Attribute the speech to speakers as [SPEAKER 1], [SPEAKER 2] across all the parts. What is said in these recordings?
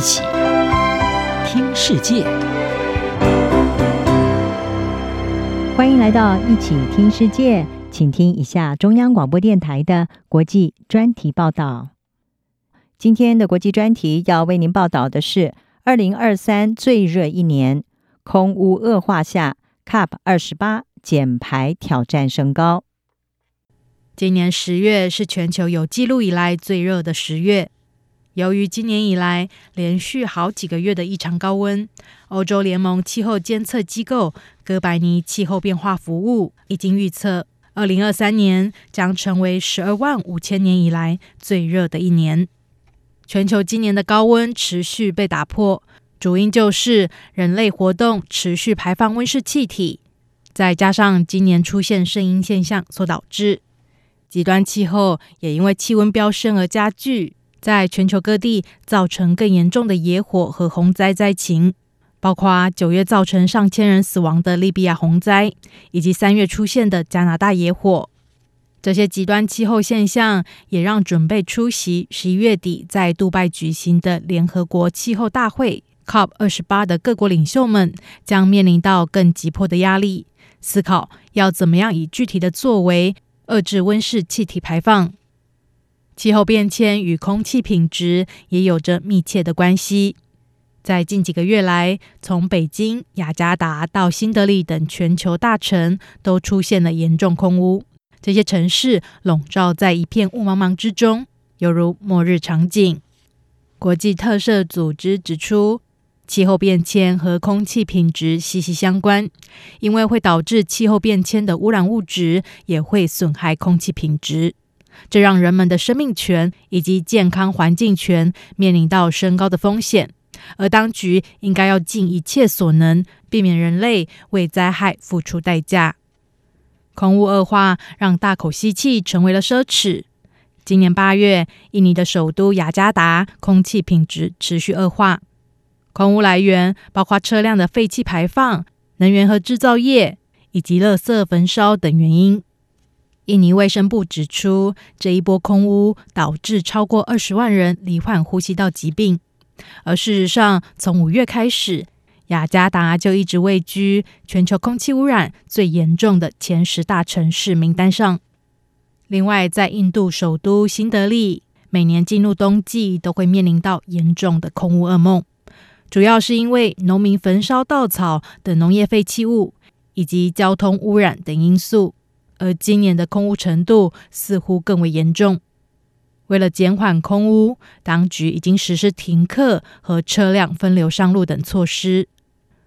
[SPEAKER 1] 一起听世界，
[SPEAKER 2] 欢迎来到一起听世界，请听一下中央广播电台的国际专题报道。今天的国际专题要为您报道的是：二零二三最热一年，空污恶化下，COP 二十八减排挑战升高。
[SPEAKER 3] 今年十月是全球有记录以来最热的十月。由于今年以来连续好几个月的异常高温，欧洲联盟气候监测机构哥白尼气候变化服务已经预测，二零二三年将成为十二万五千年以来最热的一年。全球今年的高温持续被打破，主因就是人类活动持续排放温室气体，再加上今年出现圣婴现象所导致，极端气候也因为气温飙升而加剧。在全球各地造成更严重的野火和洪灾灾情，包括九月造成上千人死亡的利比亚洪灾，以及三月出现的加拿大野火。这些极端气候现象也让准备出席十一月底在杜拜举行的联合国气候大会 （COP 二十八）的各国领袖们将面临到更急迫的压力，思考要怎么样以具体的作为遏制温室气体排放。气候变迁与空气品质也有着密切的关系。在近几个月来，从北京、雅加达到新德里等全球大城，都出现了严重空污。这些城市笼罩在一片雾茫茫之中，犹如末日场景。国际特赦组织指出，气候变迁和空气品质息息相关，因为会导致气候变迁的污染物质也会损害空气品质。这让人们的生命权以及健康环境权面临到升高的风险，而当局应该要尽一切所能，避免人类为灾害付出代价。空污恶化让大口吸气成为了奢侈。今年八月，印尼的首都雅加达空气品质持续恶化，空污来源包括车辆的废气排放、能源和制造业以及垃圾焚烧等原因。印尼卫生部指出，这一波空污导致超过二十万人罹患呼吸道疾病。而事实上，从五月开始，雅加达就一直位居全球空气污染最严重的前十大城市名单上。另外，在印度首都新德里，每年进入冬季都会面临到严重的空污噩梦，主要是因为农民焚烧稻草等农业废弃物，以及交通污染等因素。而今年的空污程度似乎更为严重。为了减缓空污，当局已经实施停课和车辆分流上路等措施。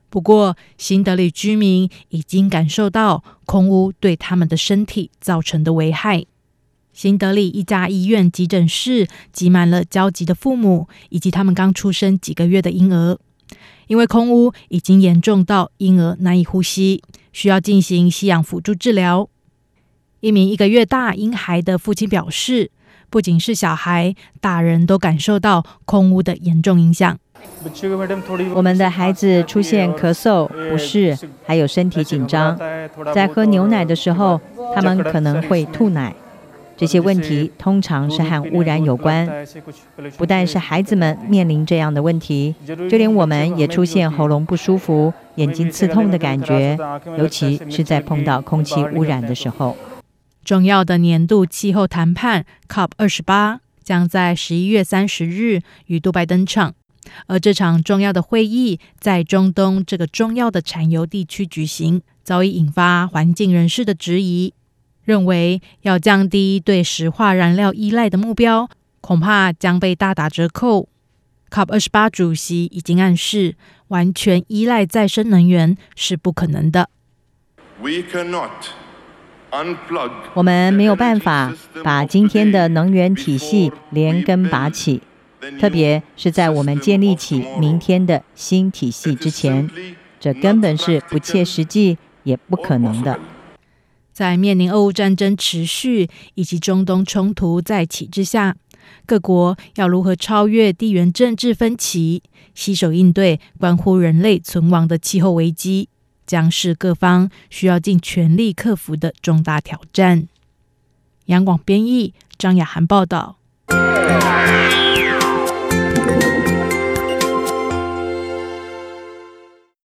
[SPEAKER 3] 不过，新德里居民已经感受到空污对他们的身体造成的危害。新德里一家医院急诊室挤满了焦急的父母以及他们刚出生几个月的婴儿，因为空污已经严重到婴儿难以呼吸，需要进行吸氧辅助治疗。一名一个月大婴孩的父亲表示，不仅是小孩，大人都感受到空污的严重影响。
[SPEAKER 2] 我们的孩子出现咳嗽、不适，还有身体紧张。在喝牛奶的时候，他们可能会吐奶。这些问题通常是和污染有关。不但是孩子们面临这样的问题，就连我们也出现喉咙不舒服、眼睛刺痛的感觉，尤其是在碰到空气污染的时候。
[SPEAKER 3] 重要的年度气候谈判 COP 二十八将在十一月三十日于杜拜登场，而这场重要的会议在中东这个重要的产油地区举行，早已引发环境人士的质疑，认为要降低对石化燃料依赖的目标，恐怕将被大打折扣。COP 二十八主席已经暗示，完全依赖再生能源是不可能的。
[SPEAKER 4] We cannot
[SPEAKER 2] 我们没有办法把今天的能源体系连根拔起，特别是在我们建立起明天的新体系之前，这根本是不切实际也不可能的。
[SPEAKER 3] 在面临俄乌战争持续以及中东冲突再起之下，各国要如何超越地缘政治分歧，携手应对关乎人类存亡的气候危机？将是各方需要尽全力克服的重大挑战。杨广编译张雅涵报道。